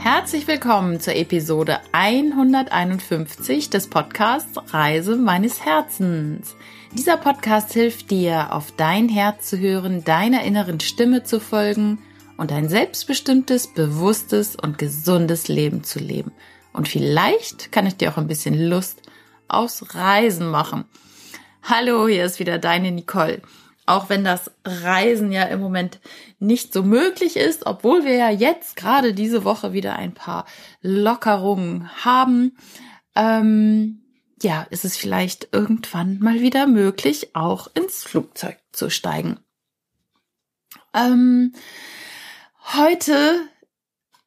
Herzlich willkommen zur Episode 151 des Podcasts Reise meines Herzens. Dieser Podcast hilft dir, auf dein Herz zu hören, deiner inneren Stimme zu folgen und ein selbstbestimmtes, bewusstes und gesundes Leben zu leben. Und vielleicht kann ich dir auch ein bisschen Lust aufs Reisen machen. Hallo, hier ist wieder deine Nicole auch wenn das Reisen ja im Moment nicht so möglich ist, obwohl wir ja jetzt gerade diese Woche wieder ein paar Lockerungen haben, ähm, ja, ist es vielleicht irgendwann mal wieder möglich, auch ins Flugzeug zu steigen. Ähm, heute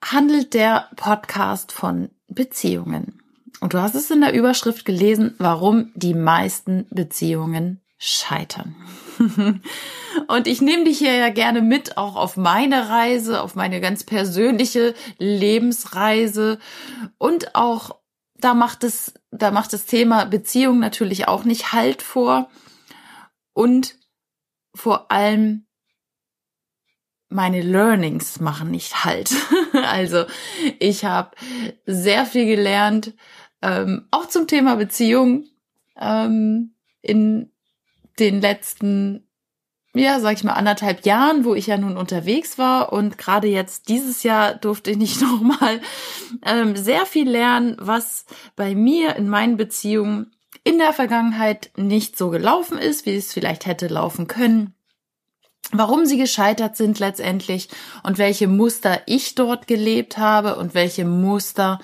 handelt der Podcast von Beziehungen. Und du hast es in der Überschrift gelesen, warum die meisten Beziehungen scheitern. Und ich nehme dich hier ja gerne mit, auch auf meine Reise, auf meine ganz persönliche Lebensreise. Und auch da macht es, da macht das Thema Beziehung natürlich auch nicht Halt vor. Und vor allem meine Learnings machen nicht Halt. also ich habe sehr viel gelernt, ähm, auch zum Thema Beziehung ähm, in den letzten, ja, sag ich mal, anderthalb Jahren, wo ich ja nun unterwegs war und gerade jetzt dieses Jahr durfte ich nicht nochmal ähm, sehr viel lernen, was bei mir in meinen Beziehungen in der Vergangenheit nicht so gelaufen ist, wie es vielleicht hätte laufen können warum sie gescheitert sind letztendlich und welche Muster ich dort gelebt habe und welche Muster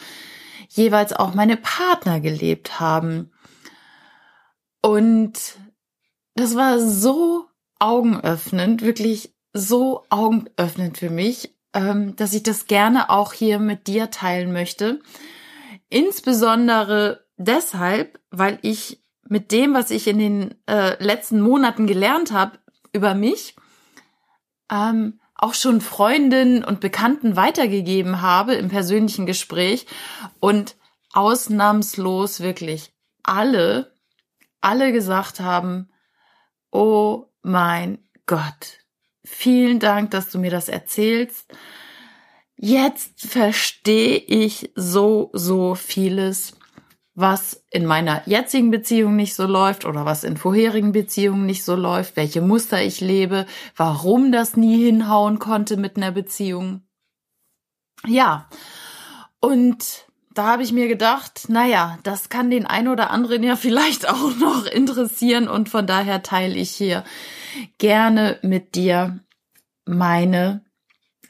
jeweils auch meine Partner gelebt haben. Und das war so augenöffnend, wirklich so augenöffnend für mich, ähm, dass ich das gerne auch hier mit dir teilen möchte. Insbesondere deshalb, weil ich mit dem, was ich in den äh, letzten Monaten gelernt habe über mich, ähm, auch schon Freundinnen und Bekannten weitergegeben habe im persönlichen Gespräch und ausnahmslos wirklich alle, alle gesagt haben, Oh mein Gott. Vielen Dank, dass du mir das erzählst. Jetzt verstehe ich so, so vieles, was in meiner jetzigen Beziehung nicht so läuft oder was in vorherigen Beziehungen nicht so läuft, welche Muster ich lebe, warum das nie hinhauen konnte mit einer Beziehung. Ja, und da habe ich mir gedacht, naja, das kann den ein oder anderen ja vielleicht auch noch interessieren und von daher teile ich hier gerne mit dir meine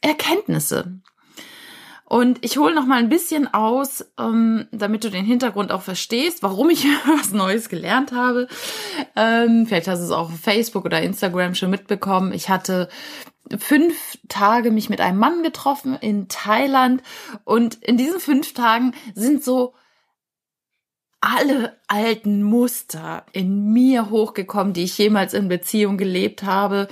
Erkenntnisse. Und ich hole noch mal ein bisschen aus, ähm, damit du den Hintergrund auch verstehst, warum ich was Neues gelernt habe. Ähm, vielleicht hast du es auch auf Facebook oder Instagram schon mitbekommen. Ich hatte fünf Tage mich mit einem Mann getroffen in Thailand und in diesen fünf Tagen sind so alle alten Muster in mir hochgekommen, die ich jemals in Beziehung gelebt habe.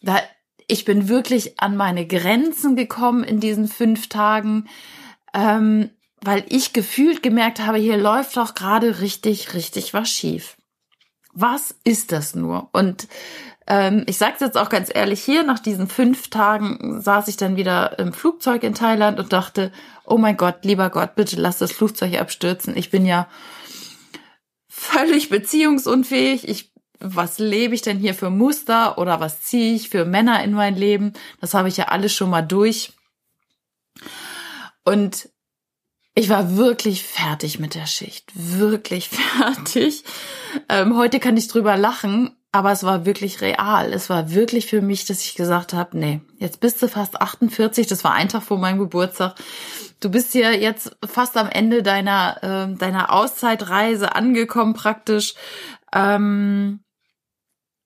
Da, ich bin wirklich an meine Grenzen gekommen in diesen fünf Tagen, ähm, weil ich gefühlt gemerkt habe, hier läuft doch gerade richtig, richtig was schief. Was ist das nur? Und ähm, ich sage jetzt auch ganz ehrlich, hier nach diesen fünf Tagen saß ich dann wieder im Flugzeug in Thailand und dachte, oh mein Gott, lieber Gott, bitte lass das Flugzeug abstürzen. Ich bin ja völlig beziehungsunfähig. Ich was lebe ich denn hier für Muster oder was ziehe ich für Männer in mein Leben? Das habe ich ja alles schon mal durch. Und ich war wirklich fertig mit der Schicht, wirklich fertig. Ähm, heute kann ich drüber lachen, aber es war wirklich real. Es war wirklich für mich, dass ich gesagt habe, nee, jetzt bist du fast 48, das war ein Tag vor meinem Geburtstag. Du bist ja jetzt fast am Ende deiner, äh, deiner Auszeitreise angekommen praktisch. Ähm,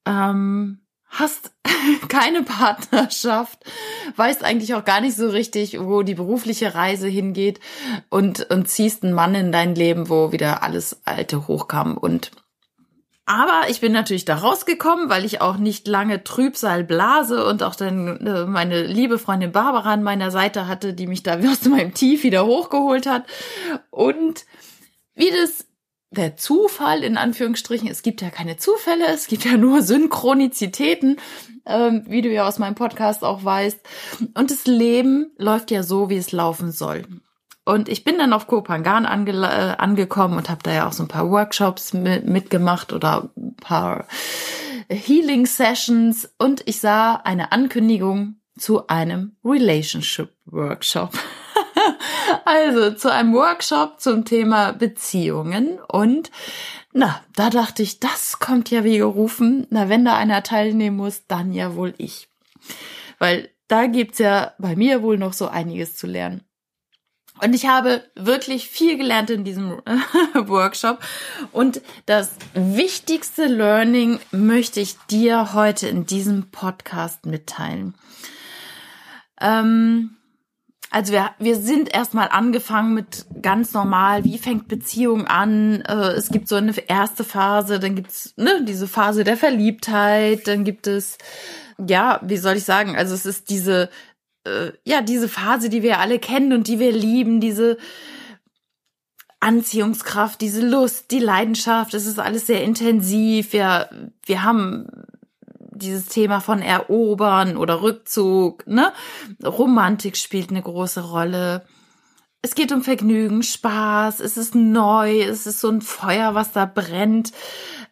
ähm, hast keine Partnerschaft, weißt eigentlich auch gar nicht so richtig, wo die berufliche Reise hingeht und, und ziehst einen Mann in dein Leben, wo wieder alles Alte hochkam und aber ich bin natürlich da rausgekommen, weil ich auch nicht lange Trübsal blase und auch dann äh, meine liebe Freundin Barbara an meiner Seite hatte, die mich da aus meinem Tief wieder hochgeholt hat. Und wie das der Zufall in Anführungsstrichen. Es gibt ja keine Zufälle, es gibt ja nur Synchronizitäten, ähm, wie du ja aus meinem Podcast auch weißt. Und das Leben läuft ja so, wie es laufen soll. Und ich bin dann auf Kopangan ange äh, angekommen und habe da ja auch so ein paar Workshops mit mitgemacht oder ein paar Healing Sessions und ich sah eine Ankündigung zu einem Relationship Workshop. Also zu einem Workshop zum Thema Beziehungen und na, da dachte ich, das kommt ja wie gerufen. Na, wenn da einer teilnehmen muss, dann ja wohl ich. Weil da gibt's ja bei mir wohl noch so einiges zu lernen. Und ich habe wirklich viel gelernt in diesem Workshop. Und das wichtigste Learning möchte ich dir heute in diesem Podcast mitteilen. Ähm, also wir, wir sind erstmal angefangen mit ganz normal, wie fängt Beziehung an? Äh, es gibt so eine erste Phase, dann gibt's ne, diese Phase der Verliebtheit, dann gibt es, ja, wie soll ich sagen, also es ist diese, äh, ja, diese Phase, die wir alle kennen und die wir lieben, diese Anziehungskraft, diese Lust, die Leidenschaft, es ist alles sehr intensiv. Wir, wir haben dieses Thema von Erobern oder Rückzug, ne? Romantik spielt eine große Rolle. Es geht um Vergnügen, Spaß, es ist neu, es ist so ein Feuer, was da brennt.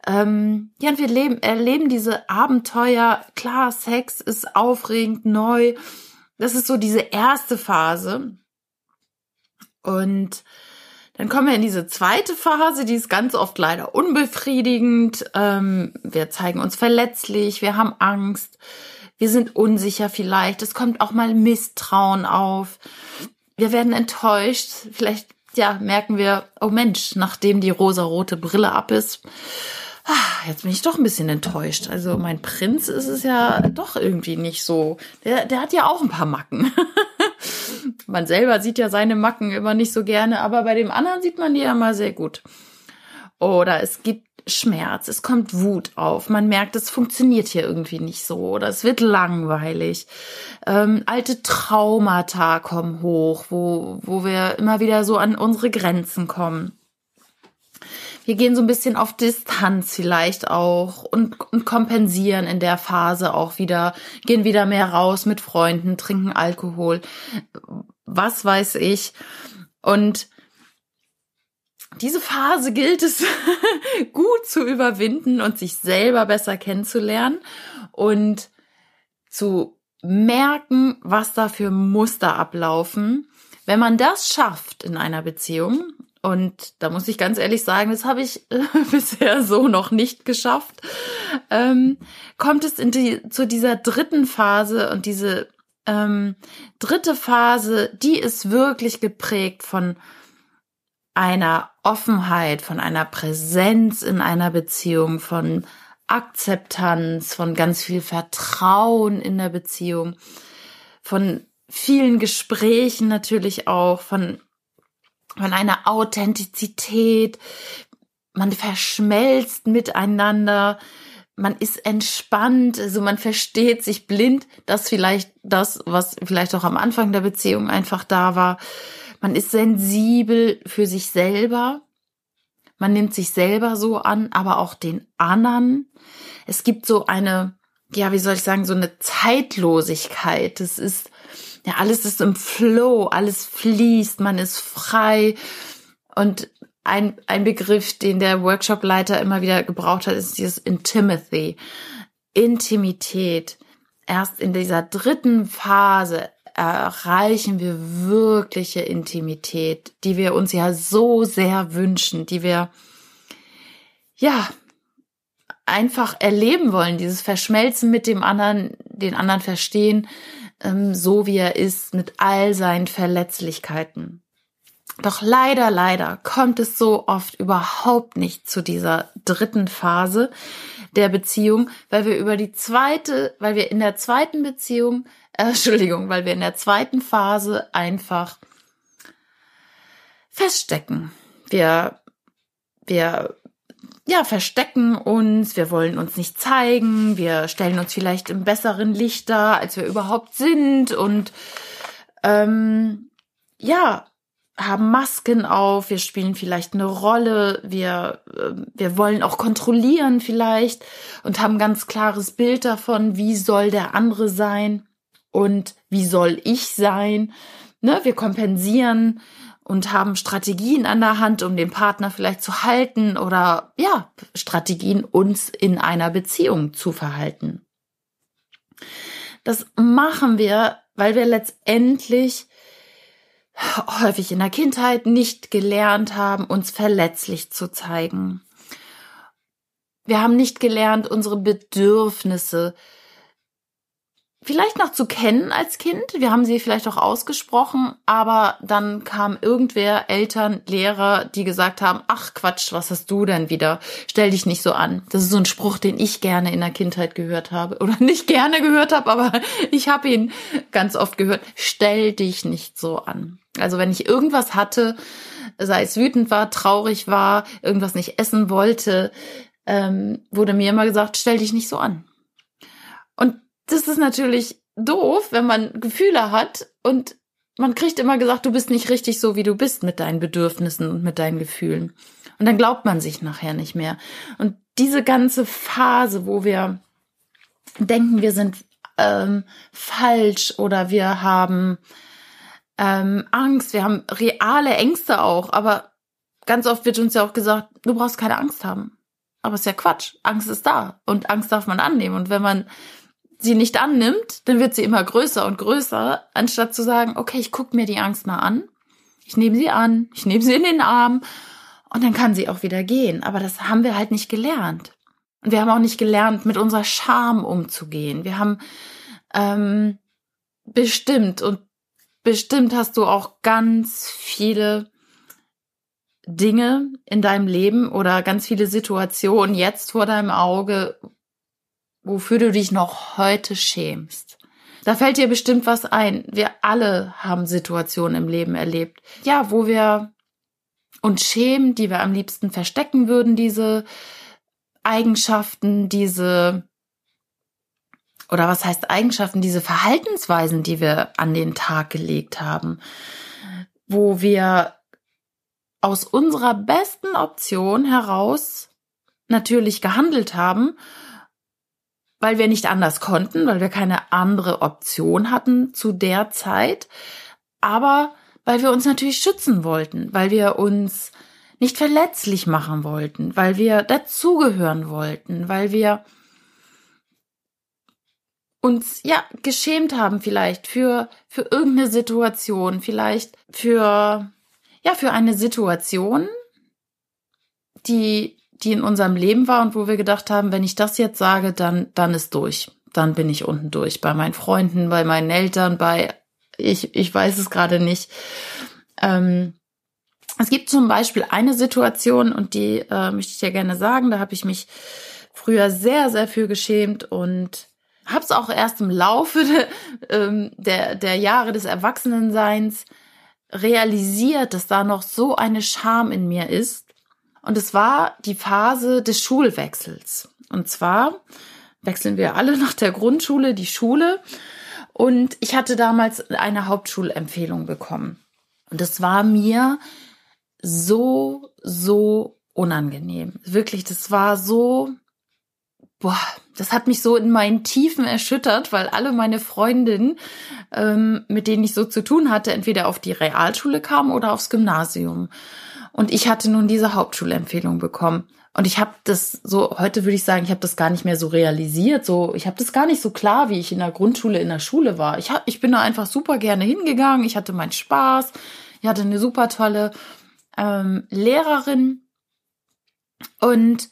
Ähm, ja, und wir leben, erleben diese Abenteuer. Klar, Sex ist aufregend, neu. Das ist so diese erste Phase. Und dann kommen wir in diese zweite Phase, die ist ganz oft leider unbefriedigend. Ähm, wir zeigen uns verletzlich, wir haben Angst, wir sind unsicher vielleicht. Es kommt auch mal Misstrauen auf. Wir werden enttäuscht. Vielleicht ja merken wir, oh Mensch, nachdem die rosarote Brille ab ist, ah, jetzt bin ich doch ein bisschen enttäuscht. Also mein Prinz ist es ja doch irgendwie nicht so. Der, der hat ja auch ein paar Macken. man selber sieht ja seine Macken immer nicht so gerne, aber bei dem anderen sieht man die ja mal sehr gut. Oder es gibt Schmerz, es kommt Wut auf, man merkt, es funktioniert hier irgendwie nicht so oder es wird langweilig. Ähm, alte Traumata kommen hoch, wo, wo wir immer wieder so an unsere Grenzen kommen. Wir gehen so ein bisschen auf Distanz vielleicht auch und, und kompensieren in der Phase auch wieder, gehen wieder mehr raus mit Freunden, trinken Alkohol, was weiß ich. Und diese Phase gilt es gut zu überwinden und sich selber besser kennenzulernen und zu merken, was da für Muster ablaufen. Wenn man das schafft in einer Beziehung, und da muss ich ganz ehrlich sagen, das habe ich äh, bisher so noch nicht geschafft. Ähm, kommt es in die, zu dieser dritten Phase und diese ähm, dritte Phase, die ist wirklich geprägt von einer Offenheit, von einer Präsenz in einer Beziehung, von Akzeptanz, von ganz viel Vertrauen in der Beziehung, von vielen Gesprächen natürlich auch, von von einer Authentizität. Man verschmelzt miteinander. Man ist entspannt, also man versteht sich blind, dass vielleicht das, was vielleicht auch am Anfang der Beziehung einfach da war. Man ist sensibel für sich selber. Man nimmt sich selber so an, aber auch den anderen. Es gibt so eine, ja, wie soll ich sagen, so eine Zeitlosigkeit. Es ist, ja, alles ist im Flow, alles fließt, man ist frei. Und ein, ein Begriff, den der Workshopleiter immer wieder gebraucht hat, ist dieses Intimacy. Intimität. Erst in dieser dritten Phase erreichen wir wirkliche Intimität, die wir uns ja so sehr wünschen, die wir, ja, einfach erleben wollen, dieses Verschmelzen mit dem anderen, den anderen verstehen, ähm, so wie er ist, mit all seinen Verletzlichkeiten. Doch leider, leider kommt es so oft überhaupt nicht zu dieser dritten Phase der Beziehung, weil wir über die zweite, weil wir in der zweiten Beziehung, äh, Entschuldigung, weil wir in der zweiten Phase einfach feststecken. Wir, wir ja, verstecken uns, wir wollen uns nicht zeigen, wir stellen uns vielleicht im besseren Licht dar, als wir überhaupt sind und ähm, ja, haben Masken auf, wir spielen vielleicht eine Rolle, wir, äh, wir wollen auch kontrollieren vielleicht und haben ganz klares Bild davon, wie soll der andere sein und wie soll ich sein. Ne? Wir kompensieren und haben Strategien an der Hand, um den Partner vielleicht zu halten oder ja, Strategien, uns in einer Beziehung zu verhalten. Das machen wir, weil wir letztendlich häufig in der Kindheit nicht gelernt haben, uns verletzlich zu zeigen. Wir haben nicht gelernt, unsere Bedürfnisse vielleicht noch zu kennen als Kind. Wir haben sie vielleicht auch ausgesprochen, aber dann kam irgendwer, Eltern, Lehrer, die gesagt haben, ach Quatsch, was hast du denn wieder? Stell dich nicht so an. Das ist so ein Spruch, den ich gerne in der Kindheit gehört habe oder nicht gerne gehört habe, aber ich habe ihn ganz oft gehört. Stell dich nicht so an. Also wenn ich irgendwas hatte, sei es wütend war, traurig war, irgendwas nicht essen wollte, ähm, wurde mir immer gesagt, stell dich nicht so an. Und das ist natürlich doof, wenn man Gefühle hat und man kriegt immer gesagt, du bist nicht richtig so, wie du bist mit deinen Bedürfnissen und mit deinen Gefühlen. Und dann glaubt man sich nachher nicht mehr. Und diese ganze Phase, wo wir denken, wir sind ähm, falsch oder wir haben ähm, Angst, wir haben reale Ängste auch, aber ganz oft wird uns ja auch gesagt, du brauchst keine Angst haben. Aber ist ja Quatsch. Angst ist da und Angst darf man annehmen. Und wenn man sie nicht annimmt, dann wird sie immer größer und größer, anstatt zu sagen, okay, ich gucke mir die Angst mal an, ich nehme sie an, ich nehme sie in den Arm und dann kann sie auch wieder gehen. Aber das haben wir halt nicht gelernt. Und wir haben auch nicht gelernt, mit unserer Scham umzugehen. Wir haben ähm, bestimmt und bestimmt hast du auch ganz viele Dinge in deinem Leben oder ganz viele Situationen jetzt vor deinem Auge, wofür du dich noch heute schämst. Da fällt dir bestimmt was ein. Wir alle haben Situationen im Leben erlebt. Ja, wo wir uns schämen, die wir am liebsten verstecken würden, diese Eigenschaften, diese oder was heißt Eigenschaften, diese Verhaltensweisen, die wir an den Tag gelegt haben, wo wir aus unserer besten Option heraus natürlich gehandelt haben weil wir nicht anders konnten, weil wir keine andere Option hatten zu der Zeit, aber weil wir uns natürlich schützen wollten, weil wir uns nicht verletzlich machen wollten, weil wir dazugehören wollten, weil wir uns ja geschämt haben vielleicht für für irgendeine Situation, vielleicht für ja für eine Situation, die die in unserem Leben war und wo wir gedacht haben, wenn ich das jetzt sage, dann, dann ist durch. Dann bin ich unten durch. Bei meinen Freunden, bei meinen Eltern, bei, ich, ich weiß es gerade nicht. Ähm, es gibt zum Beispiel eine Situation und die äh, möchte ich dir gerne sagen. Da habe ich mich früher sehr, sehr für geschämt und habe es auch erst im Laufe de, ähm, der, der Jahre des Erwachsenenseins realisiert, dass da noch so eine Scham in mir ist und es war die Phase des Schulwechsels. Und zwar wechseln wir alle nach der Grundschule die Schule. Und ich hatte damals eine Hauptschulempfehlung bekommen. Und es war mir so, so unangenehm. Wirklich, das war so, boah, das hat mich so in meinen Tiefen erschüttert, weil alle meine Freundinnen, ähm, mit denen ich so zu tun hatte, entweder auf die Realschule kamen oder aufs Gymnasium. Und ich hatte nun diese Hauptschulempfehlung bekommen. Und ich habe das so, heute würde ich sagen, ich habe das gar nicht mehr so realisiert. So, ich habe das gar nicht so klar, wie ich in der Grundschule, in der Schule war. Ich, hab, ich bin da einfach super gerne hingegangen. Ich hatte meinen Spaß. Ich hatte eine super tolle ähm, Lehrerin. Und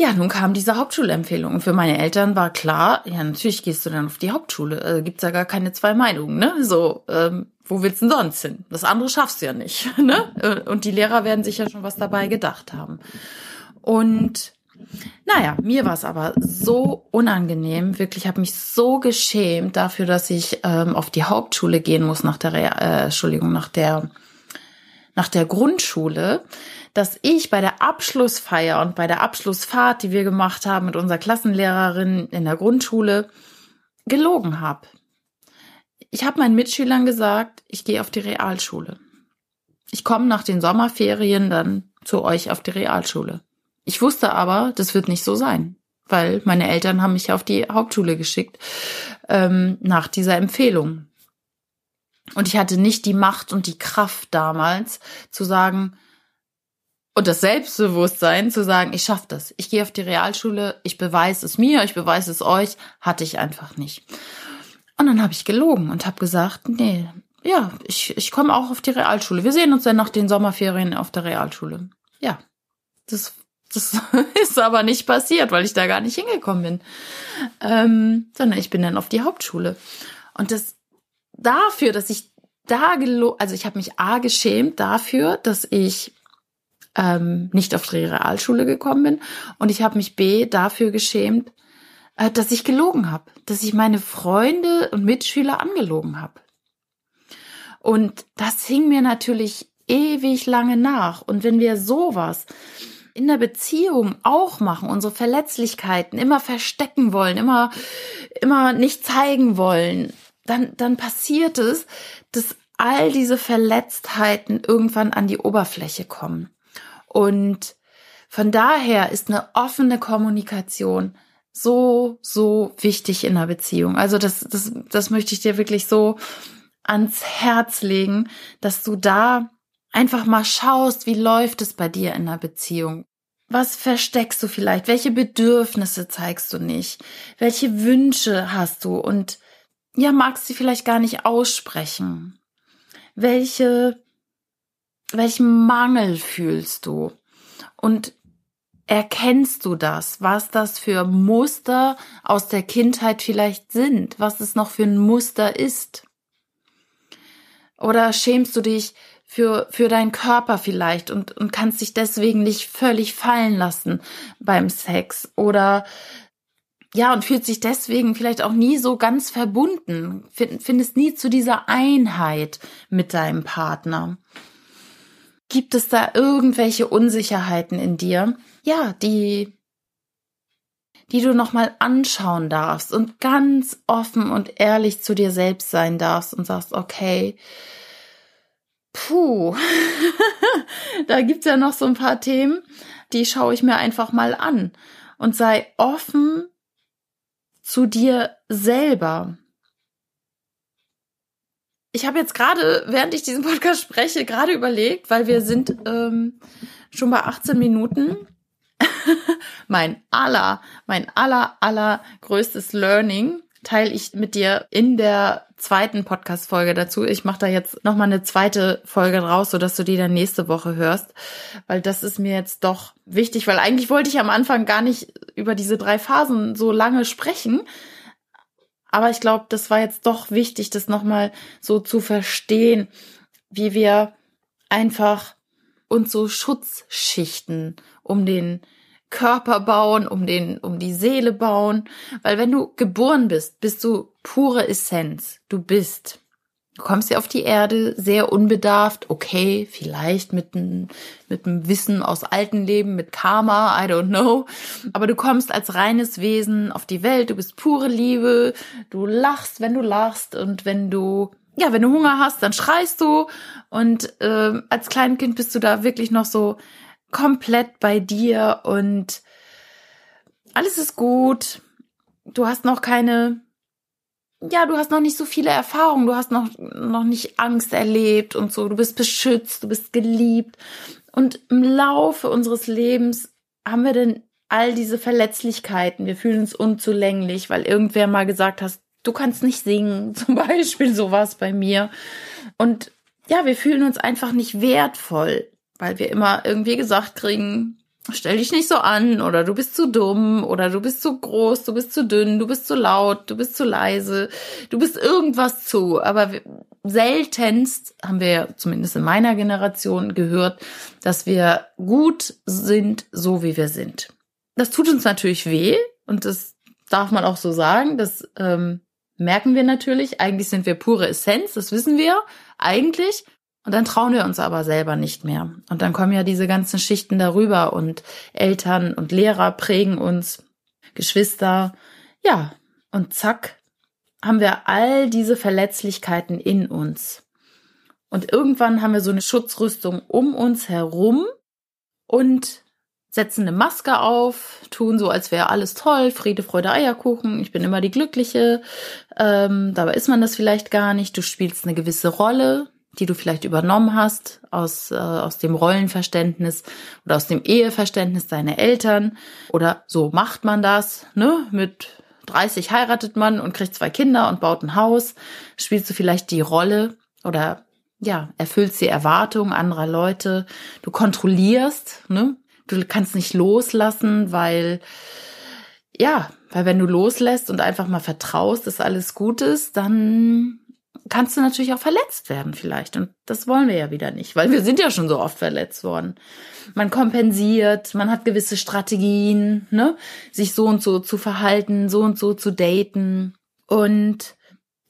ja, nun kam diese Hauptschulempfehlung. Für meine Eltern war klar, ja, natürlich gehst du dann auf die Hauptschule. Äh, gibt's ja gar keine zwei Meinungen, ne? So, ähm, wo willst du denn sonst hin? Das andere schaffst du ja nicht, ne? Äh, und die Lehrer werden sich ja schon was dabei gedacht haben. Und naja, mir war es aber so unangenehm, wirklich, habe mich so geschämt dafür, dass ich ähm, auf die Hauptschule gehen muss nach der, äh, Entschuldigung, nach der, nach der Grundschule, dass ich bei der Abschlussfeier und bei der Abschlussfahrt, die wir gemacht haben mit unserer Klassenlehrerin in der Grundschule, gelogen habe. Ich habe meinen Mitschülern gesagt, ich gehe auf die Realschule. komme nach den Sommerferien dann zu euch auf die Realschule. Ich wusste aber, das wird nicht so sein, weil meine Eltern haben mich auf die Hauptschule geschickt ähm, nach dieser Empfehlung. Und ich hatte nicht die Macht und die Kraft damals zu sagen, und das Selbstbewusstsein zu sagen, ich schaffe das. Ich gehe auf die Realschule, ich beweise es mir, ich beweise es euch, hatte ich einfach nicht. Und dann habe ich gelogen und habe gesagt, nee, ja, ich, ich komme auch auf die Realschule. Wir sehen uns dann nach den Sommerferien auf der Realschule. Ja, das, das ist aber nicht passiert, weil ich da gar nicht hingekommen bin. Ähm, sondern ich bin dann auf die Hauptschule. Und das dafür, dass ich da gelo also ich habe mich A geschämt dafür, dass ich ähm, nicht auf die Realschule gekommen bin und ich habe mich B dafür geschämt, äh, dass ich gelogen habe, dass ich meine Freunde und Mitschüler angelogen habe. Und das hing mir natürlich ewig lange nach. Und wenn wir sowas in der Beziehung auch machen, unsere Verletzlichkeiten immer verstecken wollen, immer, immer nicht zeigen wollen, dann, dann passiert es, dass all diese Verletztheiten irgendwann an die Oberfläche kommen. Und von daher ist eine offene Kommunikation so, so wichtig in einer Beziehung. Also das, das, das möchte ich dir wirklich so ans Herz legen, dass du da einfach mal schaust, wie läuft es bei dir in einer Beziehung. Was versteckst du vielleicht? Welche Bedürfnisse zeigst du nicht? Welche Wünsche hast du? Und ja, magst du vielleicht gar nicht aussprechen? Welche, welchen Mangel fühlst du? Und erkennst du das, was das für Muster aus der Kindheit vielleicht sind, was es noch für ein Muster ist? Oder schämst du dich für, für deinen Körper vielleicht und, und kannst dich deswegen nicht völlig fallen lassen beim Sex? Oder ja, und fühlt sich deswegen vielleicht auch nie so ganz verbunden, findest nie zu dieser Einheit mit deinem Partner. Gibt es da irgendwelche Unsicherheiten in dir? Ja, die, die du nochmal anschauen darfst und ganz offen und ehrlich zu dir selbst sein darfst und sagst, okay, puh, da gibt's ja noch so ein paar Themen, die schaue ich mir einfach mal an und sei offen zu dir selber. Ich habe jetzt gerade, während ich diesen Podcast spreche, gerade überlegt, weil wir sind ähm, schon bei 18 Minuten. mein aller, mein aller, aller größtes Learning teile ich mit dir in der zweiten Podcast-Folge dazu. Ich mache da jetzt nochmal eine zweite Folge draus, sodass du die dann nächste Woche hörst, weil das ist mir jetzt doch wichtig, weil eigentlich wollte ich am Anfang gar nicht über diese drei Phasen so lange sprechen. Aber ich glaube, das war jetzt doch wichtig, das nochmal so zu verstehen, wie wir einfach uns so Schutzschichten um den Körper bauen, um den, um die Seele bauen. Weil wenn du geboren bist, bist du pure Essenz. Du bist. Du kommst ja auf die Erde sehr unbedarft, okay, vielleicht mit einem mit einem Wissen aus alten Leben, mit Karma, I don't know. Aber du kommst als reines Wesen auf die Welt, du bist pure Liebe, du lachst, wenn du lachst und wenn du ja, wenn du Hunger hast, dann schreist du. Und äh, als Kleinkind bist du da wirklich noch so komplett bei dir und alles ist gut. Du hast noch keine, ja, du hast noch nicht so viele Erfahrungen, du hast noch, noch nicht Angst erlebt und so, du bist beschützt, du bist geliebt. Und im Laufe unseres Lebens haben wir denn all diese Verletzlichkeiten. Wir fühlen uns unzulänglich, weil irgendwer mal gesagt hat, du kannst nicht singen, zum Beispiel sowas bei mir. Und ja, wir fühlen uns einfach nicht wertvoll weil wir immer irgendwie gesagt kriegen, stell dich nicht so an oder du bist zu dumm oder du bist zu groß, du bist zu dünn, du bist zu laut, du bist zu leise, du bist irgendwas zu. Aber seltenst haben wir zumindest in meiner Generation gehört, dass wir gut sind, so wie wir sind. Das tut uns natürlich weh und das darf man auch so sagen. Das ähm, merken wir natürlich. Eigentlich sind wir pure Essenz, das wissen wir eigentlich. Und dann trauen wir uns aber selber nicht mehr. Und dann kommen ja diese ganzen Schichten darüber und Eltern und Lehrer prägen uns, Geschwister. Ja, und zack, haben wir all diese Verletzlichkeiten in uns. Und irgendwann haben wir so eine Schutzrüstung um uns herum und setzen eine Maske auf, tun so, als wäre alles toll, Friede, Freude, Eierkuchen, ich bin immer die Glückliche. Ähm, dabei ist man das vielleicht gar nicht. Du spielst eine gewisse Rolle, die du vielleicht übernommen hast aus, äh, aus dem Rollenverständnis oder aus dem Eheverständnis deiner Eltern. Oder so macht man das, ne? Mit 30 heiratet man und kriegt zwei Kinder und baut ein Haus. Spielst du vielleicht die Rolle oder ja, erfüllst die Erwartungen anderer Leute. Du kontrollierst, ne? Du kannst nicht loslassen, weil, ja, weil wenn du loslässt und einfach mal vertraust, dass alles gut ist, dann kannst du natürlich auch verletzt werden vielleicht. Und das wollen wir ja wieder nicht, weil wir sind ja schon so oft verletzt worden. Man kompensiert, man hat gewisse Strategien, ne, sich so und so zu verhalten, so und so zu daten. Und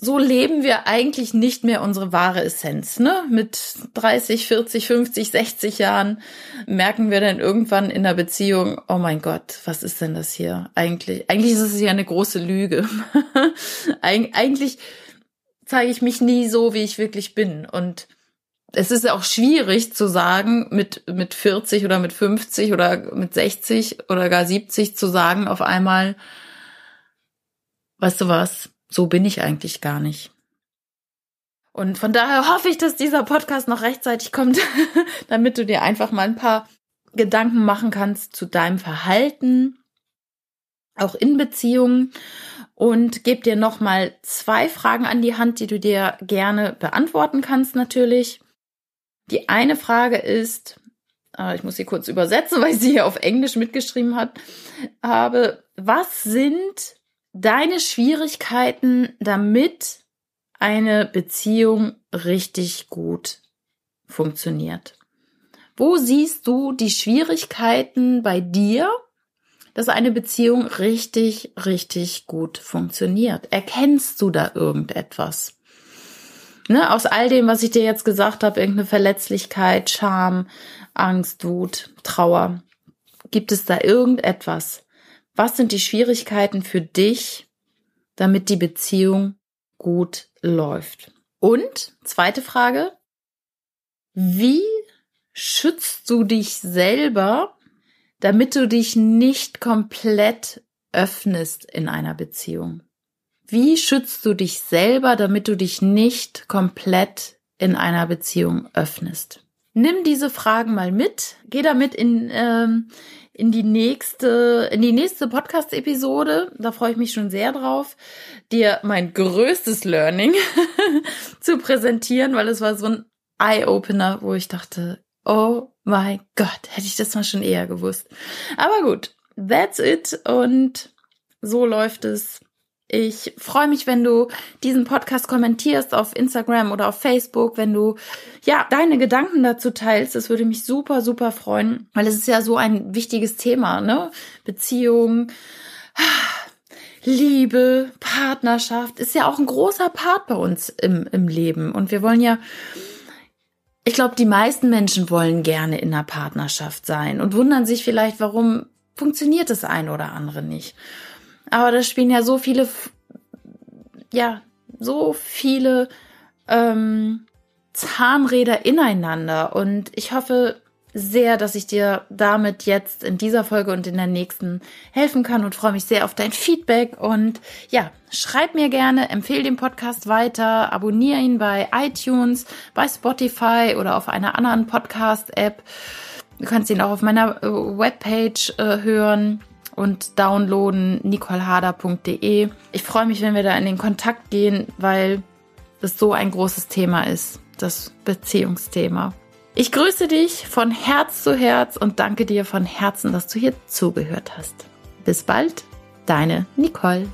so leben wir eigentlich nicht mehr unsere wahre Essenz. Ne? Mit 30, 40, 50, 60 Jahren merken wir dann irgendwann in der Beziehung, oh mein Gott, was ist denn das hier? Eigentlich, eigentlich ist es ja eine große Lüge. Eig eigentlich zeige ich mich nie so, wie ich wirklich bin. Und es ist auch schwierig zu sagen, mit, mit 40 oder mit 50 oder mit 60 oder gar 70 zu sagen auf einmal, weißt du was, so bin ich eigentlich gar nicht. Und von daher hoffe ich, dass dieser Podcast noch rechtzeitig kommt, damit du dir einfach mal ein paar Gedanken machen kannst zu deinem Verhalten, auch in Beziehungen und gebe dir noch mal zwei Fragen an die Hand, die du dir gerne beantworten kannst natürlich. Die eine Frage ist, äh, ich muss sie kurz übersetzen, weil sie hier auf Englisch mitgeschrieben hat, habe, was sind deine Schwierigkeiten, damit eine Beziehung richtig gut funktioniert? Wo siehst du die Schwierigkeiten bei dir, dass eine Beziehung richtig, richtig gut funktioniert? Erkennst du da irgendetwas? Ne, aus all dem, was ich dir jetzt gesagt habe, irgendeine Verletzlichkeit, Scham, Angst, Wut, Trauer, gibt es da irgendetwas, was sind die Schwierigkeiten für dich, damit die Beziehung gut läuft? Und zweite Frage, wie schützt du dich selber, damit du dich nicht komplett öffnest in einer Beziehung? Wie schützt du dich selber, damit du dich nicht komplett in einer Beziehung öffnest? Nimm diese Fragen mal mit, geh damit in, ähm, in die nächste, in die nächste Podcast-Episode. Da freue ich mich schon sehr drauf, dir mein größtes Learning zu präsentieren, weil es war so ein Eye-Opener, wo ich dachte, oh mein Gott, hätte ich das mal schon eher gewusst. Aber gut, that's it und so läuft es ich freue mich, wenn du diesen Podcast kommentierst auf Instagram oder auf Facebook, wenn du ja deine Gedanken dazu teilst. Das würde mich super, super freuen, weil es ist ja so ein wichtiges Thema, ne? Beziehung, Liebe, Partnerschaft ist ja auch ein großer Part bei uns im, im Leben. Und wir wollen ja, ich glaube, die meisten Menschen wollen gerne in einer Partnerschaft sein und wundern sich vielleicht, warum funktioniert das eine oder andere nicht. Aber da spielen ja so viele, ja, so viele ähm, Zahnräder ineinander. Und ich hoffe sehr, dass ich dir damit jetzt in dieser Folge und in der nächsten helfen kann und freue mich sehr auf dein Feedback. Und ja, schreib mir gerne, empfehle den Podcast weiter, abonniere ihn bei iTunes, bei Spotify oder auf einer anderen Podcast-App. Du kannst ihn auch auf meiner äh, Webpage äh, hören und downloaden nicoleharder.de. Ich freue mich, wenn wir da in den Kontakt gehen, weil das so ein großes Thema ist, das Beziehungsthema. Ich grüße dich von Herz zu Herz und danke dir von Herzen, dass du hier zugehört hast. Bis bald, deine Nicole.